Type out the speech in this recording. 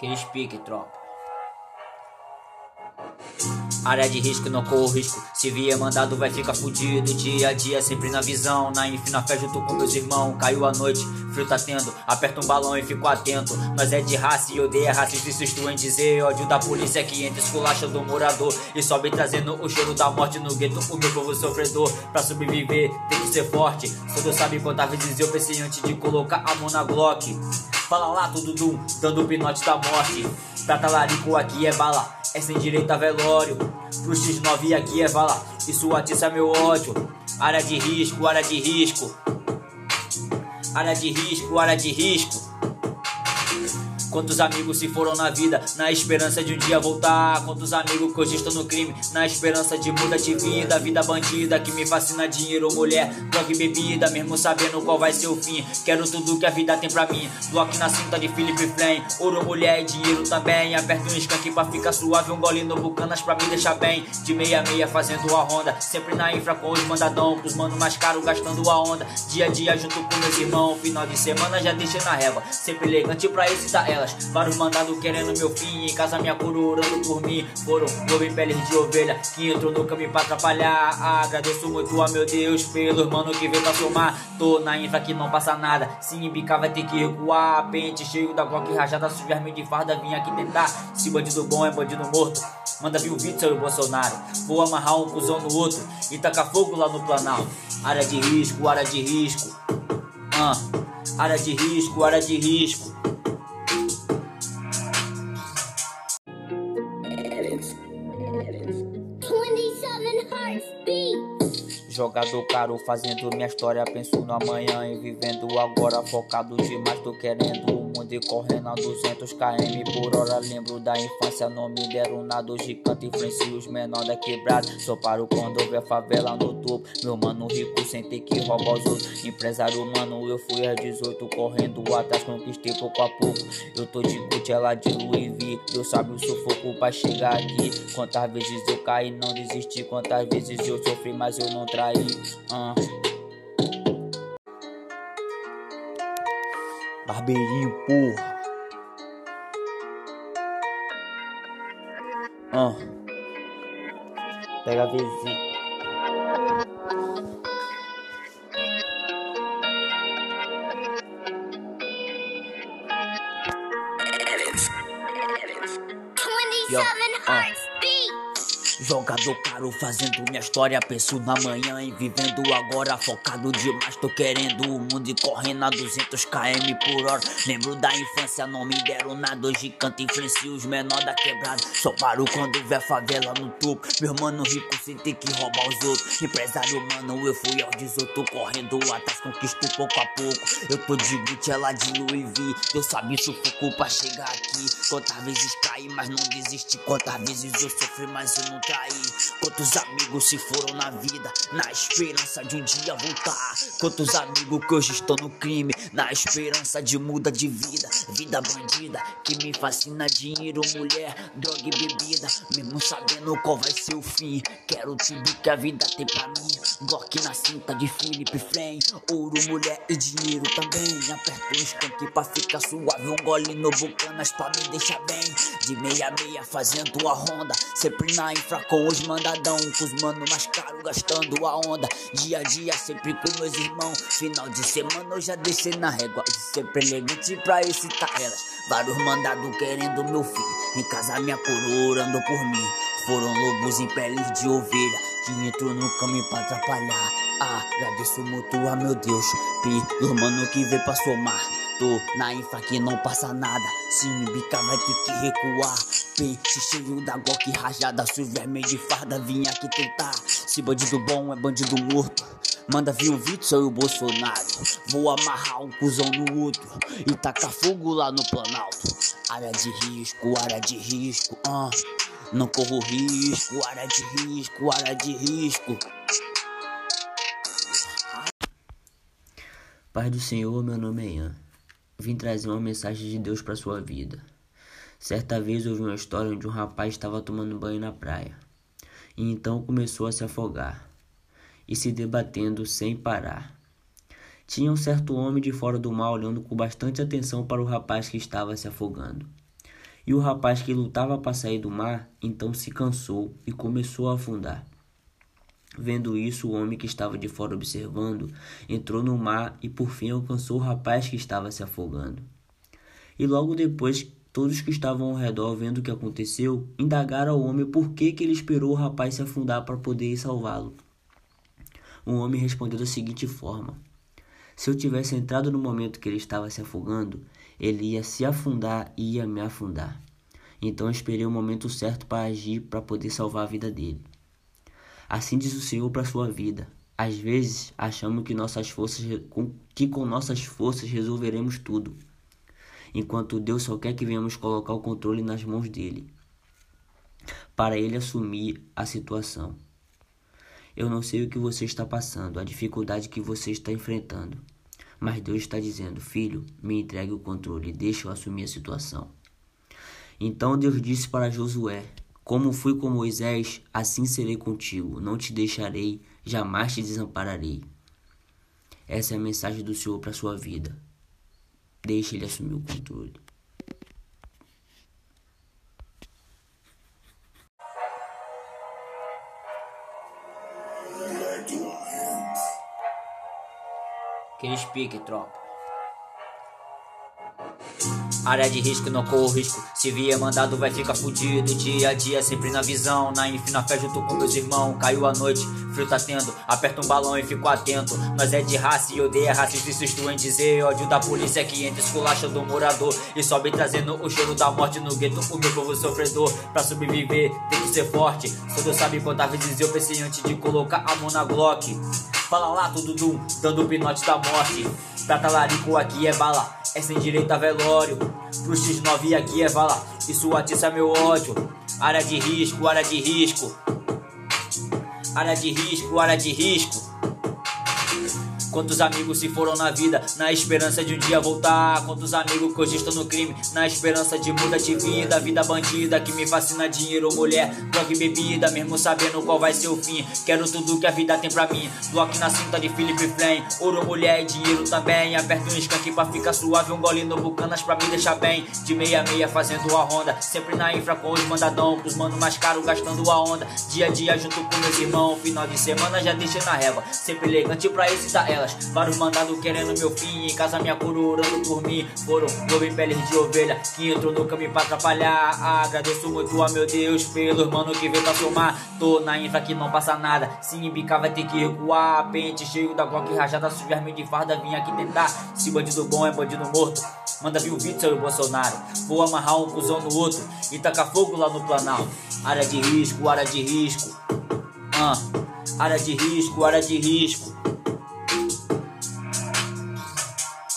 Aquele pique, tropa. Área de risco, não corro risco. Se vier mandado, vai ficar fudido. Dia a dia, sempre na visão. Na inf, na fé, junto com meus irmãos. Caiu a noite, frio tá tendo. Aperta um balão e fico atento. Nós é de raça e odeia racismo. Insisto em dizer. Ódio da polícia que entra esculacha do morador. E sobe trazendo o cheiro da morte no gueto. O meu povo sofredor. Pra sobreviver, tem que ser forte. Só Deus sabe quantas vezes eu pensei antes de colocar a mão na Glock. Fala lá, tudo dum, dando o pinote da morte. Pra talarico aqui é bala é sem direito a velório. Pro X9 aqui é vala, isso atiça meu ódio. Área de risco, área de risco. Área de risco, área de risco. Quantos amigos se foram na vida, na esperança de um dia voltar? Quantos amigos que hoje estão no crime, na esperança de mudar de vida? Vida bandida que me fascina, dinheiro, mulher, droga e bebida, mesmo sabendo qual vai ser o fim. Quero tudo que a vida tem pra mim. Bloco na cinta de Felipe Flame, ouro, mulher e dinheiro também. Aperto um skunk pra ficar suave, um gole no bucanas pra me deixar bem. De meia meia fazendo a ronda, sempre na infra com os mandadão, pros mano mais caro gastando a onda. Dia a dia junto com meus irmãos, final de semana já deixei na régua, sempre elegante pra excitar ela delas. Vários mandados querendo meu fim. Em casa minha cura orando por mim. Foram em peles de ovelha que entrou no caminho pra atrapalhar. Agradeço muito a meu Deus pelos mano que veio pra somar. Tô na infra que não passa nada. Se embicar vai ter que recuar. Pente cheio da Glock rajada. Se verme de farda, vim aqui tentar. Se bandido bom é bandido morto. Manda vir o Vitor e o Bolsonaro. Vou amarrar um cuzão no outro e tacar fogo lá no Planalto. Área de risco, área de risco. Ah, área de risco, área de risco. Jogador caro fazendo minha história, penso no amanhã e vivendo agora focado demais, tô querendo o mundo e correndo a 200 km por hora. Lembro da infância, não me deram nada, gigante influencia os menores da quebrada. Só paro quando ver a favela no topo, meu mano rico sem ter que roubar os outros. Empresário mano, eu fui às 18 correndo atrás, conquistei pouco a pouco. Eu tô de ela de Louis V, Deus sabe o sufoco pra chegar aqui. Quantas vezes eu caí, não desisti, quantas vezes eu sofri, mas eu não traí aí. Uh. Barbeirinho, porra. Uh. Pega a vizinha. Yo, uh. Jogador caro fazendo minha história, penso na manhã e vivendo agora focado demais, tô querendo o mundo e correndo a 200 km por hora. Lembro da infância, não me deram nada, hoje canto influencia os menores da quebrada. Só paro quando vê a favela no topo, meu mano rico sem ter que roubar os outros. Empresário mano, eu fui ao 18 correndo atrás, conquisto pouco a pouco. Eu tô de Gucci, ela de Louis V, Deus sabe sufoco pra chegar aqui. Quantas vezes caí, mas não desisti, quantas vezes eu sofri, mas eu não Quantos amigos se foram na vida, na esperança de um dia voltar. Quantos amigos que hoje estão no crime, na esperança de muda de vida. Vida bandida que me fascina: dinheiro, mulher, droga e bebida. Mesmo sabendo qual vai ser o fim, quero tudo que a vida tem pra mim. Glock na cinta de Felipe Flame, ouro, mulher e dinheiro também. Aperto um skunk pra ficar suave, um gole no bucanas pra me deixar bem. De meia meia fazendo a ronda, sempre na infra com os mandadão, com os mano mais caro gastando a onda. Dia a dia, sempre com meus irmãos. Final de semana eu já desci na régua. E sempre elegante pra excitar elas. Vários mandados querendo meu filho. Em casa minha coroa andou por mim. Foram lobos em peles de ovelha que entrou no caminho pra atrapalhar. Ah, agradeço muito a meu Deus. Pelo mano que veio pra somar. Tô na infra que não passa nada. Se bica vai ter que recuar. Pente cheio da Glock rajada. Se vermelho de farda vinha aqui tentar. Se bandido bom é bandido morto. Manda vir o Witzel e o Bolsonaro. Vou amarrar um cuzão no outro e tacar fogo lá no Planalto. Área de risco, área de risco, ah. Não corro risco, área de risco, área de risco. Pai do Senhor, meu nome é Ian. Vim trazer uma mensagem de Deus para sua vida. Certa vez ouvi uma história onde um rapaz estava tomando banho na praia e então começou a se afogar e se debatendo sem parar. Tinha um certo homem de fora do mar olhando com bastante atenção para o rapaz que estava se afogando. E o rapaz que lutava para sair do mar então se cansou e começou a afundar. Vendo isso, o homem que estava de fora observando entrou no mar e por fim alcançou o rapaz que estava se afogando. E logo depois, todos que estavam ao redor vendo o que aconteceu, indagaram ao homem por que, que ele esperou o rapaz se afundar para poder salvá-lo. O homem respondeu da seguinte forma: Se eu tivesse entrado no momento que ele estava se afogando, ele ia se afundar e ia me afundar. Então eu esperei o momento certo para agir para poder salvar a vida dele. Assim diz o Senhor para sua vida. Às vezes achamos que nossas forças que com nossas forças resolveremos tudo, enquanto Deus só quer que venhamos colocar o controle nas mãos dele, para ele assumir a situação. Eu não sei o que você está passando, a dificuldade que você está enfrentando, mas Deus está dizendo: Filho, me entregue o controle, deixe eu assumir a situação. Então Deus disse para Josué: como fui com Moisés, assim serei contigo. Não te deixarei, jamais te desampararei. Essa é a mensagem do Senhor para sua vida. Deixe ele assumir o controle. Aquele pique, tropa. Área de risco, não corro risco. Se vier mandado, vai ficar fudido. Dia a dia, sempre na visão. Na infina na fé, junto com meus irmãos. Caiu a noite, frio tá tendo. Aperta um balão e fico atento. Nós é de raça e odeia raça. Insisto em dizer. Ódio da polícia que entra, esculacha do morador. E sobe trazendo o cheiro da morte no gueto. O meu povo sofredor. Pra sobreviver, tem que ser forte. Só Deus sabe quantas vezes eu pensei antes de colocar a mão na Glock. Fala lá, tudo dum, dando o pinote da morte. Pra talarico aqui é bala é sem direito a velório. Pro X9 aqui é vala, isso atiça meu ódio. Área de risco, área de risco. Área de risco, área de risco. Quantos amigos se foram na vida, na esperança de um dia voltar? Quantos amigos que hoje estão no crime, na esperança de mudar de vida? Vida bandida que me fascina, dinheiro, mulher, droga e bebida, mesmo sabendo qual vai ser o fim. Quero tudo que a vida tem pra mim. Bloco na cinta de Felipe Flame, ouro, mulher e dinheiro também. Aperto um skunk pra ficar suave, um gole no bucanas pra me deixar bem. De meia meia fazendo a ronda, sempre na infra com os mandadão, pros mano mais caro gastando a onda. Dia a dia junto com meus irmãos, final de semana já deixei na régua, sempre elegante pra excitar ela elas. Vários mandados querendo meu fim. Em casa minha cura orando por mim. Foram em peles de ovelha que entrou no caminho pra atrapalhar. Agradeço muito a meu Deus pelos mano que veio pra somar. Tô na infra que não passa nada. Se embicar vai ter que recuar. Pente cheio da Glock rajada. Se verme de farda, vim aqui tentar. Se bandido bom é bandido morto. Manda vir o Vitor e o Bolsonaro. Vou amarrar um cuzão no outro e tacar fogo lá no Planalto. Área de risco, área de risco. Ah, área de risco, área de risco.